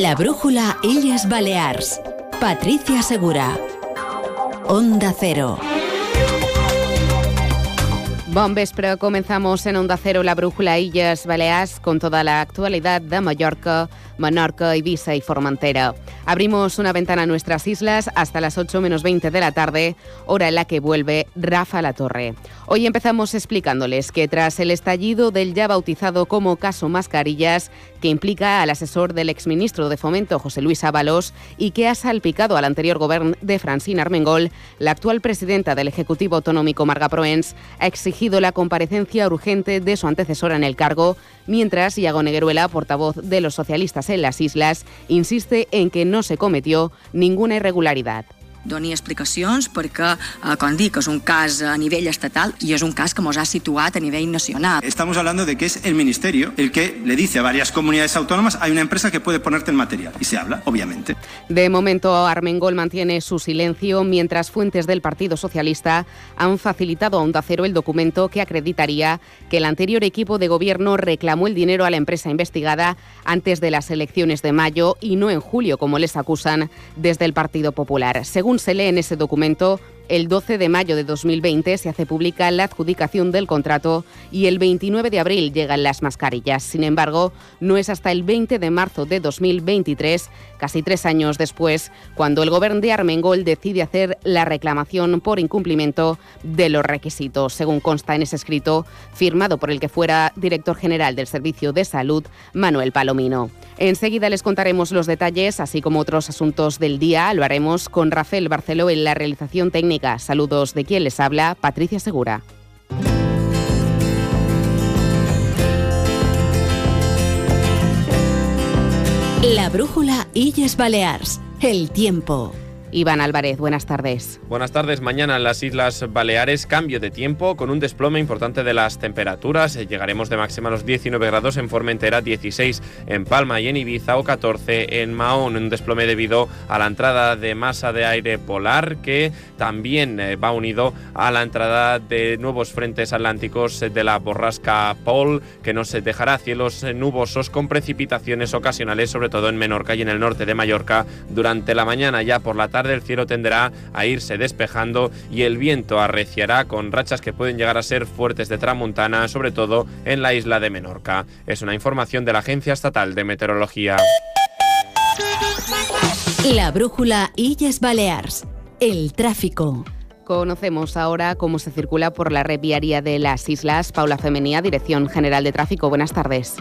La brújula Illes Balears. Patricia Segura. Onda Cero. Bon vespre, comenzamos en Onda Cero la brújula Illes Balears con toda la actualidad de Mallorca, Menorca, Ibiza y Formentera. Abrimos una ventana a nuestras islas hasta las 8 menos 20 de la tarde, hora en la que vuelve Rafa La Torre. Hoy empezamos explicándoles que tras el estallido del ya bautizado como caso Mascarillas, que implica al asesor del exministro de Fomento José Luis Ábalos y que ha salpicado al anterior gobierno de Francina Armengol, la actual presidenta del Ejecutivo Autonómico Marga Proens ha exigido la comparecencia urgente de su antecesora en el cargo, mientras Iago Negueruela, portavoz de los socialistas en las islas, insiste en que no se cometió ninguna irregularidad. Doni explicacions perquè, eh, com dic, és un cas a nivell estatal i és un cas que ens ha situat a nivell nacional. Estamos hablando de que es el Ministerio el que le dice a varias comunidades autónomas hay una empresa que puede ponerte en material y se habla, obviamente. De momento, Armengol mantiene su silencio mientras fuentes del Partido Socialista han facilitado a Onda Cero el documento que acreditaría que el anterior equipo de gobierno reclamó el dinero a la empresa investigada antes de las elecciones de mayo y no en julio, como les acusan desde el Partido Popular. Según se lee en ese documento, el 12 de mayo de 2020 se hace pública la adjudicación del contrato y el 29 de abril llegan las mascarillas. Sin embargo, no es hasta el 20 de marzo de 2023, casi tres años después, cuando el gobierno de Armengol decide hacer la reclamación por incumplimiento de los requisitos, según consta en ese escrito firmado por el que fuera director general del Servicio de Salud, Manuel Palomino. Enseguida les contaremos los detalles, así como otros asuntos del día. Lo haremos con Rafael Barceló en la realización técnica. Saludos de quien les habla, Patricia Segura. La brújula Illes Balears. El tiempo. Iván Álvarez, buenas tardes. Buenas tardes. Mañana en las Islas Baleares cambio de tiempo con un desplome importante de las temperaturas. Eh, llegaremos de máxima a los 19 grados en Formentera, 16 en Palma y en Ibiza o 14 en Mahón. Un desplome debido a la entrada de masa de aire polar que también eh, va unido a la entrada de nuevos frentes atlánticos de la borrasca Paul que nos dejará cielos nubosos con precipitaciones ocasionales sobre todo en Menorca y en el norte de Mallorca durante la mañana ya por la tarde el cielo tenderá a irse despejando y el viento arreciará con rachas que pueden llegar a ser fuertes de tramontana, sobre todo en la isla de Menorca. Es una información de la Agencia Estatal de Meteorología. La brújula Illes Balears. El tráfico. Conocemos ahora cómo se circula por la red viaria de las islas. Paula Femenía, Dirección General de Tráfico. Buenas tardes.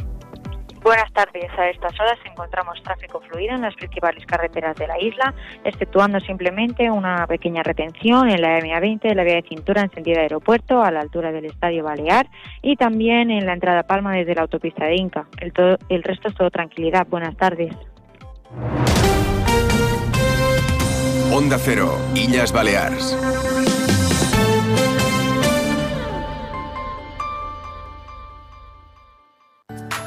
Buenas tardes. A estas horas encontramos tráfico fluido en las principales carreteras de la isla, exceptuando simplemente una pequeña retención en la MA20 de la vía de cintura en sentido aeropuerto a la altura del Estadio Balear y también en la entrada Palma desde la autopista de Inca. El, resto es todo tranquilidad. Buenas tardes. Onda Cero, Illas Balears.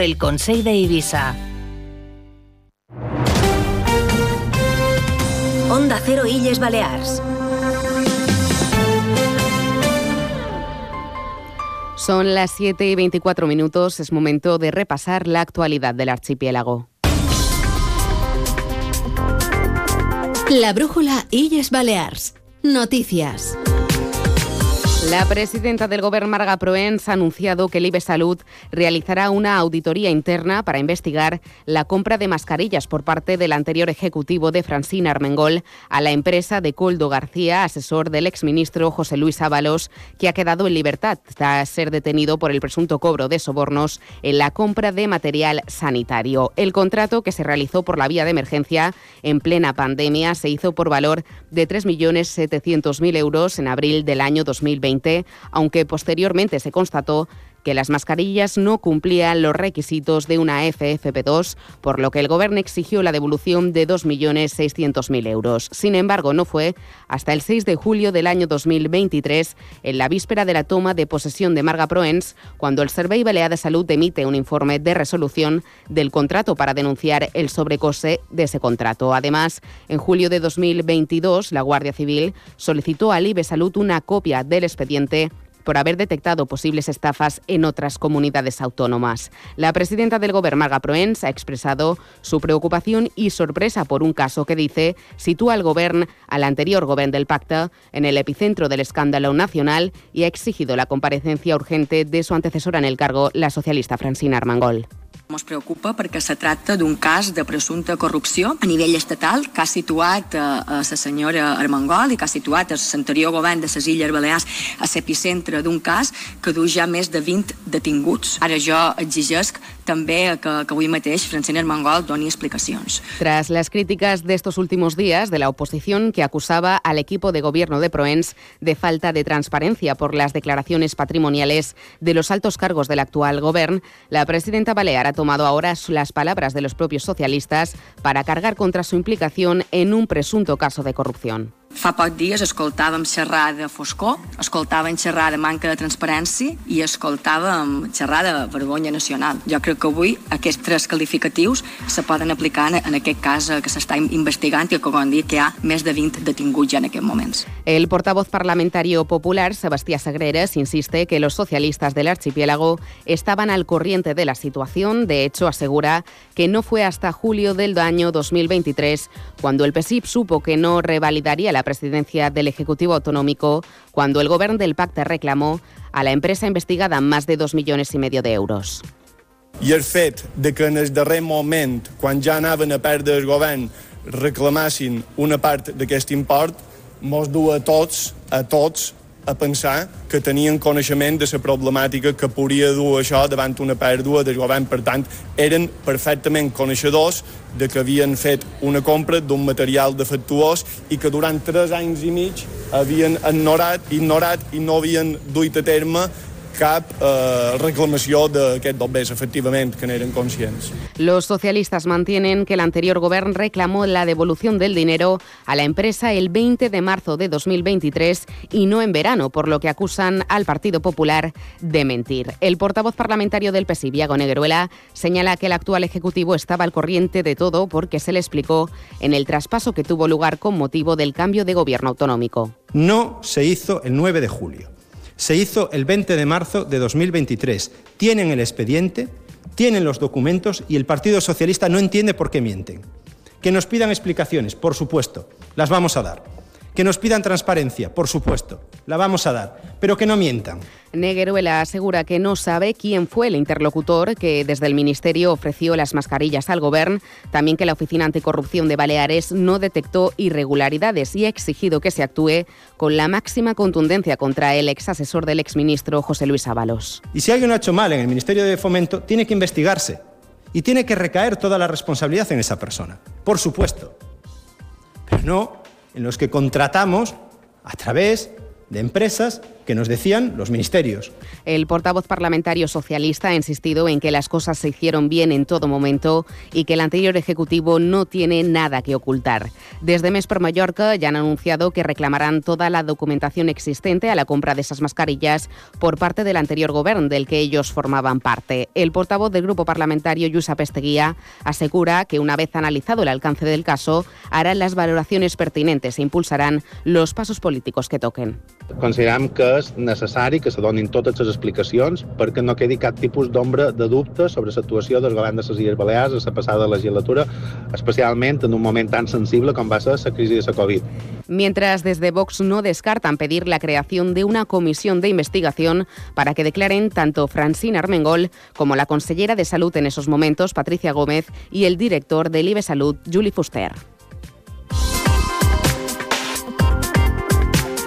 el Consejo de Ibiza. Onda Cero Illes Balears. Son las 7 y 24 minutos. Es momento de repasar la actualidad del archipiélago. La brújula Illes Balears. Noticias. La presidenta del Gobierno, Marga Proens, ha anunciado que el Salud realizará una auditoría interna para investigar la compra de mascarillas por parte del anterior ejecutivo de Francina Armengol a la empresa de Coldo García, asesor del exministro José Luis Ábalos, que ha quedado en libertad tras ser detenido por el presunto cobro de sobornos en la compra de material sanitario. El contrato, que se realizó por la vía de emergencia en plena pandemia, se hizo por valor de 3.700.000 euros en abril del año 2020 aunque posteriormente se constató que las mascarillas no cumplían los requisitos de una FFP2, por lo que el Gobierno exigió la devolución de 2.600.000 euros. Sin embargo, no fue hasta el 6 de julio del año 2023, en la víspera de la toma de posesión de Marga Proens, cuando el Servei Balear de Salud emite un informe de resolución del contrato para denunciar el sobrecoste de ese contrato. Además, en julio de 2022, la Guardia Civil solicitó al IBE Salud una copia del expediente por haber detectado posibles estafas en otras comunidades autónomas. La presidenta del Gobierno, Marga Proens, ha expresado su preocupación y sorpresa por un caso que dice sitúa al Gobierno, al anterior Gobierno del Pacta, en el epicentro del escándalo nacional y ha exigido la comparecencia urgente de su antecesora en el cargo, la socialista Francina Armengol. Ens preocupa perquè se tracta d'un cas de presumpta corrupció a nivell estatal que ha situat a, a la senyora Armengol i que ha situat l'anterior govern de les Illes Balears a l'epicentre d'un cas que du ja més de 20 detinguts. Ara jo exigesc també que, que avui mateix Francina Armengol doni explicacions. Tras las críticas de estos últimos días de la oposición que acusaba al equipo de gobierno de Proens de falta de transparencia por las declaraciones patrimoniales de los altos cargos del actual gobierno, la presidenta Balear ha tomado ahora las palabras de los propios socialistas para cargar contra su implicación en un presunto caso de corrupción. Fa poc dies escoltàvem xerrar de foscor, escoltàvem xerrar de manca de transparència i escoltàvem xerrar de vergonya nacional. Jo crec que avui aquests tres qualificatius se poden aplicar en aquest cas que s'està investigant i que, com dit, que hi ha més de 20 detinguts ja en aquests moments. El portavoz parlamentario popular, Sebastián Sagreres, insiste que los socialistas del archipiélago estaban al corriente de la situación. De hecho, asegura que no fue hasta julio del año 2023 cuando el PSIP supo que no revalidaría la presidencia del Ejecutivo Autonómico cuando el Gobierno del Pacte reclamó a la empresa investigada más de dos millones y medio de euros. I el fet de que en el darrer moment, quan ja anaven a perdre el govern, reclamassin una part d'aquest import, mos du a tots, a tots, a pensar que tenien coneixement de la problemàtica que podria dur això davant una pèrdua del govern. Per tant, eren perfectament coneixedors de que havien fet una compra d'un material defectuós i que durant tres anys i mig havien ignorat, ignorat i no havien duit a terme cap eh, reclamació d'aquest bombers, efectivament, que n'eren conscients. Los socialistas mantienen que el anterior gobierno reclamó la devolución del dinero a la empresa el 20 de marzo de 2023 y no en verano, por lo que acusan al Partido Popular de mentir. El portavoz parlamentario del PSI, Viago Negruela, señala que el actual Ejecutivo estaba al corriente de todo porque se le explicó en el traspaso que tuvo lugar con motivo del cambio de gobierno autonómico. No se hizo el 9 de julio se hizo el 20 de marzo de 2023. Tienen el expediente, tienen los documentos y el Partido Socialista no entiende por qué mienten. Que nos pidan explicaciones, por supuesto, las vamos a dar. Que nos pidan transparencia, por supuesto, la vamos a dar, pero que no mientan. Negueruela asegura que no sabe quién fue el interlocutor que desde el Ministerio ofreció las mascarillas al Gobierno, también que la Oficina Anticorrupción de Baleares no detectó irregularidades y ha exigido que se actúe con la máxima contundencia contra el ex asesor del exministro José Luis Ábalos. Y si alguien lo ha hecho mal en el Ministerio de Fomento, tiene que investigarse y tiene que recaer toda la responsabilidad en esa persona, por supuesto. Pero no en los que contratamos a través de empresas que nos decían los ministerios. El portavoz parlamentario socialista ha insistido en que las cosas se hicieron bien en todo momento y que el anterior Ejecutivo no tiene nada que ocultar. Desde MES por Mallorca ya han anunciado que reclamarán toda la documentación existente a la compra de esas mascarillas por parte del anterior gobierno del que ellos formaban parte. El portavoz del grupo parlamentario, Yusa Pesteguía, asegura que una vez analizado el alcance del caso, harán las valoraciones pertinentes e impulsarán los pasos políticos que toquen. Considerem que és necessari que se donin totes les explicacions perquè no quedi cap tipus d'ombra de dubte sobre l'actuació del govern de les Illes Balears a la passada legislatura, especialment en un moment tan sensible com va ser la crisi de la Covid. Mientras desde Vox no descartan pedir la creación de una comisión de investigación para que declaren tanto Francina Armengol como la consellera de Salud en esos momentos, Patricia Gómez, y el director del IBE Salud, Julie Fuster.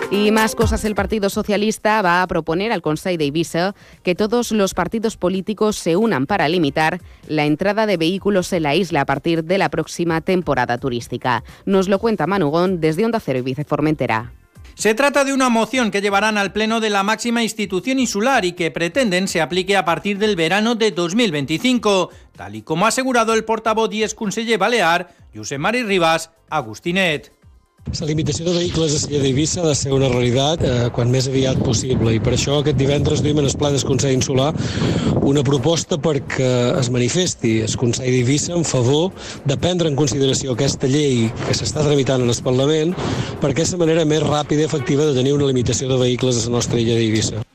Y más cosas, el Partido Socialista va a proponer al Consejo de Ibiza que todos los partidos políticos se unan para limitar la entrada de vehículos en la isla a partir de la próxima temporada turística. Nos lo cuenta Manugón desde Onda Cero Ibiza Formentera. Se trata de una moción que llevarán al Pleno de la máxima institución insular y que pretenden se aplique a partir del verano de 2025, tal y como ha asegurado el portavoz y exconseller balear, Josep Mari Ribas, Agustinet. La limitació de vehicles a Silla d'Eivissa ha de ser una realitat eh, quan més aviat possible i per això aquest divendres duim en el Pla del Consell Insular una proposta perquè es manifesti el Consell d'Eivissa en favor de prendre en consideració aquesta llei que s'està tramitant en el Parlament perquè és la manera més ràpida i efectiva de tenir una limitació de vehicles a la nostra illa d'Eivissa.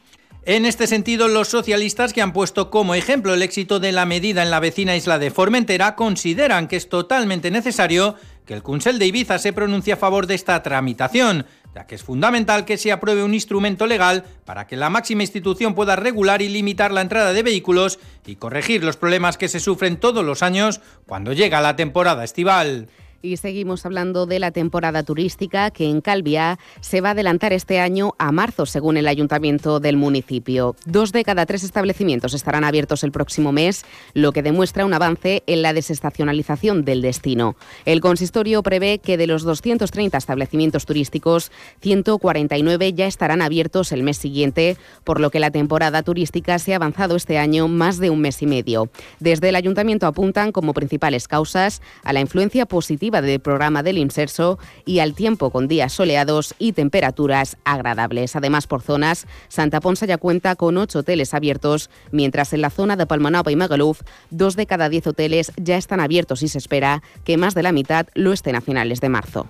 En este sentido, los socialistas que han puesto como ejemplo el éxito de la medida en la vecina isla de Formentera consideran que es totalmente necesario el Consell de Ibiza se pronuncie a favor de esta tramitación, ya que es fundamental que se apruebe un instrumento legal para que la máxima institución pueda regular y limitar la entrada de vehículos y corregir los problemas que se sufren todos los años cuando llega la temporada estival. Y seguimos hablando de la temporada turística que en Calviá se va a adelantar este año a marzo, según el ayuntamiento del municipio. Dos de cada tres establecimientos estarán abiertos el próximo mes, lo que demuestra un avance en la desestacionalización del destino. El consistorio prevé que de los 230 establecimientos turísticos, 149 ya estarán abiertos el mes siguiente, por lo que la temporada turística se ha avanzado este año más de un mes y medio. Desde el ayuntamiento apuntan como principales causas a la influencia positiva del programa del Inserso y al tiempo con días soleados y temperaturas agradables. Además, por zonas, Santa Ponsa ya cuenta con ocho hoteles abiertos, mientras en la zona de Palmanova y Magaluf, dos de cada diez hoteles ya están abiertos y se espera que más de la mitad lo estén a finales de marzo.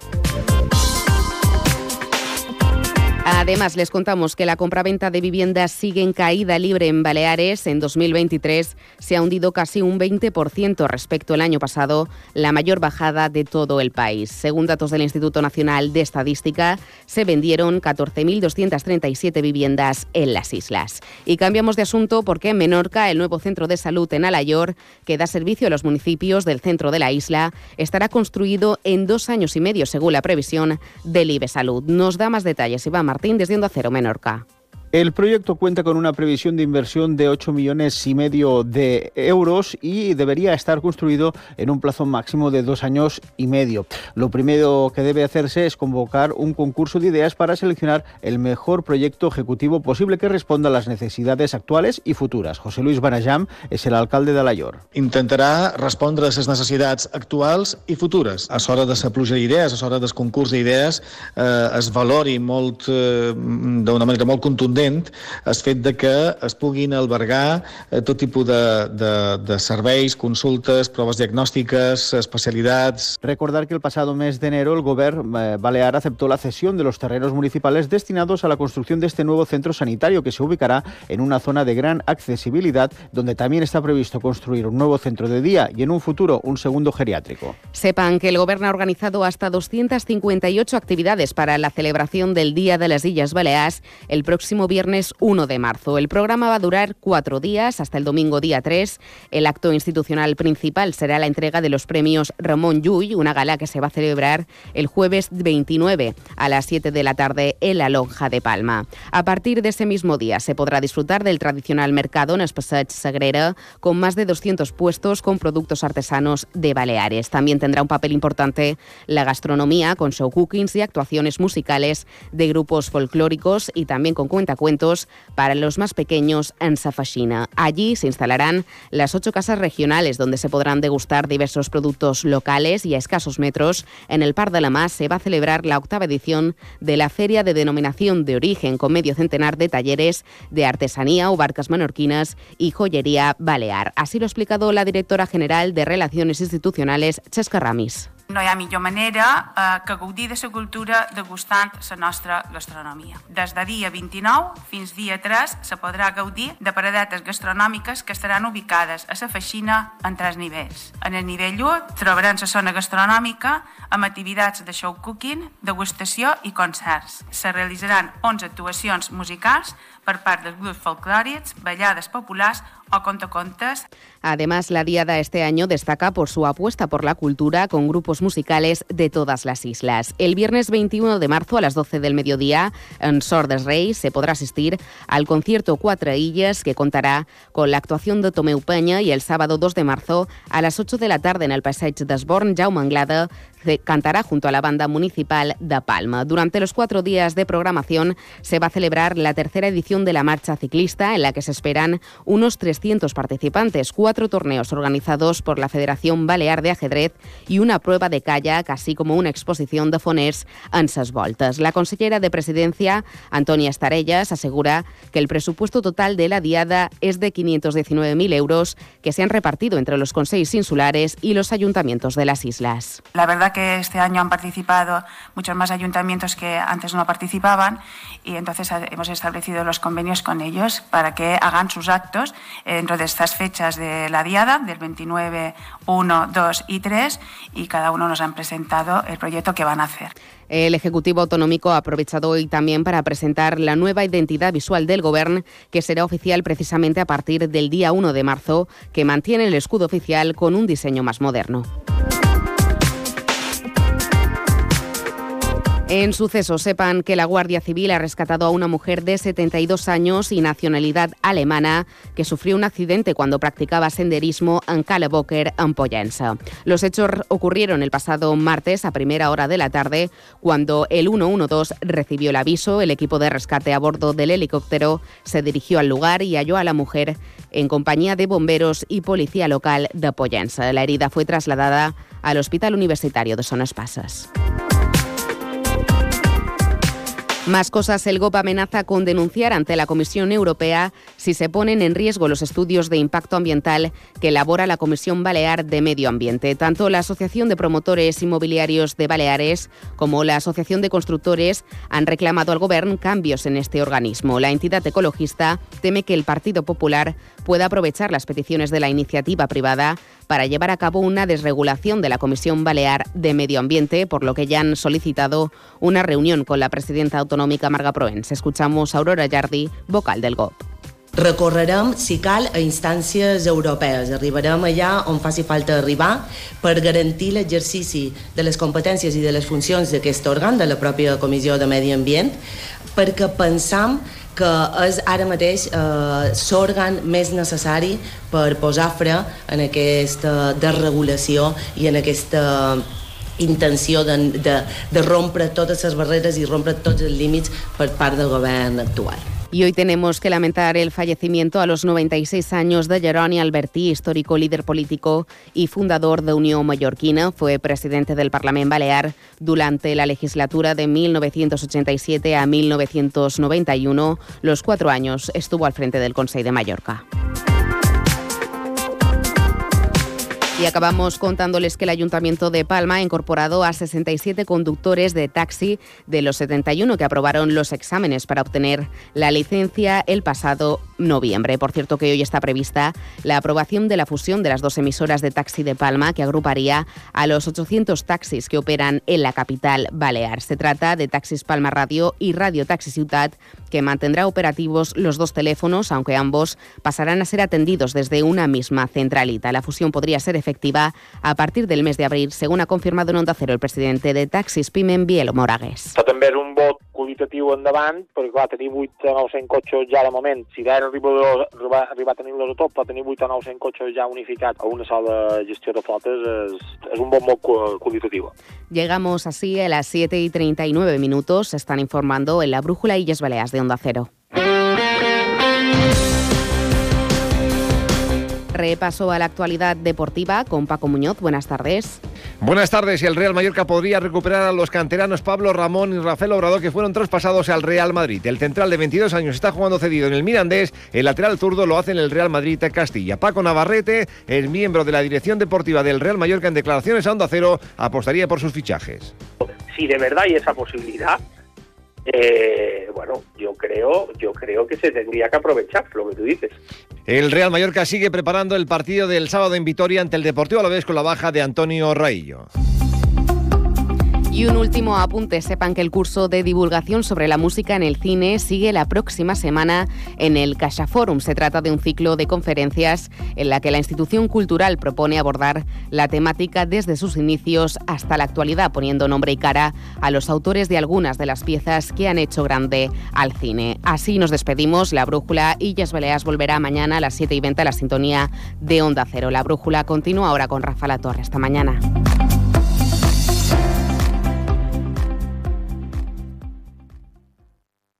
Además, les contamos que la compraventa de viviendas sigue en caída libre en Baleares. En 2023 se ha hundido casi un 20% respecto al año pasado, la mayor bajada de todo el país. Según datos del Instituto Nacional de Estadística, se vendieron 14.237 viviendas en las islas. Y cambiamos de asunto porque en Menorca, el nuevo centro de salud en Alayor, que da servicio a los municipios del centro de la isla, estará construido en dos años y medio, según la previsión del IBE Salud. Nos da más detalles Iván Martín desde Onda Cero Menorca. El proyecto cuenta con una previsión de inversión de 8 millones y medio de euros y debería estar construido en un plazo máximo de dos años y medio. Lo primero que debe hacerse es convocar un concurso de ideas para seleccionar el mejor proyecto ejecutivo posible que responda a las necesidades actuales y futuras. José Luis Barajam es el alcalde de Layor. Intentarà respondre a les necessitats actuals i futures. A l'hora de la pluja d'idees, a l'hora del concurs d'idees, eh, es valori molt, eh, d'una manera molt contundent contundent el fet de que es puguin albergar eh, tot tipus de, de, de serveis, consultes, proves diagnòstiques, especialidades. Recordar que el pasado mes de enero el gobierno eh, balear aceptó la cesión de los terrenos municipales destinados a la construcción de este nuevo centro sanitario que se ubicará en una zona de gran accesibilidad donde también está previsto construir un nuevo centro de día y en un futuro un segundo geriátrico. Sepan que el gobierno ha organizado hasta 258 actividades para la celebración del Día de las Illas Baleares el próximo viernes 1 de marzo. El programa va a durar cuatro días, hasta el domingo día 3. El acto institucional principal será la entrega de los premios Ramón Llull, una gala que se va a celebrar el jueves 29 a las 7 de la tarde en la Lonja de Palma. A partir de ese mismo día se podrá disfrutar del tradicional mercado en el Sagrera, con más de 200 puestos con productos artesanos de Baleares. También tendrá un papel importante la gastronomía, con show cookings y actuaciones musicales de grupos folclóricos y también con cuenta para los más pequeños en Safashina. Allí se instalarán las ocho casas regionales donde se podrán degustar diversos productos locales y a escasos metros. En el Par de la Más se va a celebrar la octava edición de la Feria de Denominación de Origen con medio centenar de talleres de artesanía o barcas menorquinas y joyería balear. Así lo ha explicado la directora general de Relaciones Institucionales, Chesca Ramis. No hi ha millor manera eh, que gaudir de la cultura degustant la nostra gastronomia. Des de dia 29 fins dia 3 se podrà gaudir de paradetes gastronòmiques que estaran ubicades a la feixina en tres nivells. En el nivell 1 trobaran la zona gastronòmica amb activitats de show cooking, degustació i concerts. Se realitzaran 11 actuacions musicals per part dels grups folclòrics, ballades populars o contacontes. Además, la Diada este año destaca por su apuesta por la cultura con grupos musicales de todas las islas. El viernes 21 de marzo a las 12 del mediodía en Sordes Rey se podrá asistir al concierto Cuatro Illes que contará con la actuación de Tomeu Peña y el sábado 2 de marzo a las 8 de la tarde en el Passeig d'Esborn Jaume Anglada cantará junto a la banda municipal de Palma. Durante los cuatro días de programación se va a celebrar la tercera edición de la marcha ciclista, en la que se esperan unos 300 participantes, cuatro torneos organizados por la Federación Balear de Ajedrez y una prueba de kayak, así como una exposición de foners en ses voltes. La consellera de Presidencia, Antonia Estarellas, asegura que el presupuesto total de la diada es de 519.000 euros que se han repartido entre los consejos insulares y los ayuntamientos de las islas. La verdad que este año han participado muchos más ayuntamientos que antes no participaban y entonces hemos establecido los convenios con ellos para que hagan sus actos dentro de estas fechas de la diada, del 29, 1, 2 y 3, y cada uno nos han presentado el proyecto que van a hacer. El Ejecutivo Autonómico ha aprovechado hoy también para presentar la nueva identidad visual del Gobierno, que será oficial precisamente a partir del día 1 de marzo, que mantiene el escudo oficial con un diseño más moderno. En sucesos, sepan que la Guardia Civil ha rescatado a una mujer de 72 años y nacionalidad alemana que sufrió un accidente cuando practicaba senderismo en Caleboker, en Pollensa. Los hechos ocurrieron el pasado martes a primera hora de la tarde, cuando el 112 recibió el aviso. El equipo de rescate a bordo del helicóptero se dirigió al lugar y halló a la mujer en compañía de bomberos y policía local de Pollensa. La herida fue trasladada al Hospital Universitario de Son Pasas. Más cosas, el GOP amenaza con denunciar ante la Comisión Europea si se ponen en riesgo los estudios de impacto ambiental que elabora la Comisión Balear de Medio Ambiente. Tanto la Asociación de Promotores Inmobiliarios de Baleares como la Asociación de Constructores han reclamado al Gobierno cambios en este organismo. La entidad ecologista teme que el Partido Popular pueda aprovechar las peticiones de la iniciativa privada para llevar a cabo una desregulación de la Comisión Balear de Medio Ambiente, por lo que ya han solicitado una reunión con la presidenta autonòmica Marga Proens. Escuchamos a Aurora Jardi, vocal del GOP. Recorrerem, si cal, a instàncies europees. Arribarem allà on faci falta arribar per garantir l'exercici de les competències i de les funcions d'aquest òrgan, de la pròpia Comissió de Medi Ambient, perquè pensam que és ara mateix eh, l'òrgan més necessari per posar fre en aquesta desregulació i en aquesta intenció de, de, de rompre totes les barreres i rompre tots els límits per part del govern actual. Y hoy tenemos que lamentar el fallecimiento a los 96 años de Jeroni Albertí, histórico líder político y fundador de Unión Mallorquina. Fue presidente del Parlamento Balear durante la legislatura de 1987 a 1991. Los cuatro años estuvo al frente del Consejo de Mallorca. Y acabamos contándoles que el Ayuntamiento de Palma ha incorporado a 67 conductores de taxi de los 71 que aprobaron los exámenes para obtener la licencia el pasado noviembre. Por cierto que hoy está prevista la aprobación de la fusión de las dos emisoras de taxi de Palma que agruparía a los 800 taxis que operan en la capital balear. Se trata de Taxis Palma Radio y Radio Taxi Ciutat que mantendrá operativos los dos teléfonos, aunque ambos pasarán a ser atendidos desde una misma centralita. La fusión podría ser efectiva efectiva a partir del mes de abril, según ha confirmado en Onda Cero el presidente de Taxis Pimen, Bielo Moragues. Això també és un vot qualitatiu endavant, perquè clar, tenir 8 o 900 cotxes ja de moment, si d'ara arriba, arriba, arriba a tenir-los a tot, però tenir 8 o 900 cotxes ja unificats a una sola gestió de flotes és, és un bon mot qualitatiu. Llegamos así a las 7 y 39 minutos, se están informando en la Brújula Illes Baleas de Onda Cero. Repaso a la actualidad deportiva con Paco Muñoz. Buenas tardes. Buenas tardes. Y el Real Mallorca podría recuperar a los canteranos Pablo Ramón y Rafael Obrador que fueron traspasados al Real Madrid. El central de 22 años está jugando cedido en el Mirandés. El lateral zurdo lo hace en el Real Madrid Castilla. Paco Navarrete, el miembro de la dirección deportiva del Real Mallorca en declaraciones a Onda Cero, apostaría por sus fichajes. Si de verdad hay esa posibilidad, eh, bueno, yo creo, yo creo que se tendría que aprovechar lo que tú dices. El Real Mallorca sigue preparando el partido del sábado en Vitoria ante el Deportivo Alavés con la baja de Antonio Raillo. Y un último apunte, sepan que el curso de divulgación sobre la música en el cine sigue la próxima semana en el Caixa Forum. Se trata de un ciclo de conferencias en la que la institución cultural propone abordar la temática desde sus inicios hasta la actualidad, poniendo nombre y cara a los autores de algunas de las piezas que han hecho grande al cine. Así nos despedimos. La Brújula y Yes Beleas volverá mañana a las 7 y 20 a la sintonía de Onda Cero. La Brújula continúa ahora con Rafa La Torre. Esta mañana.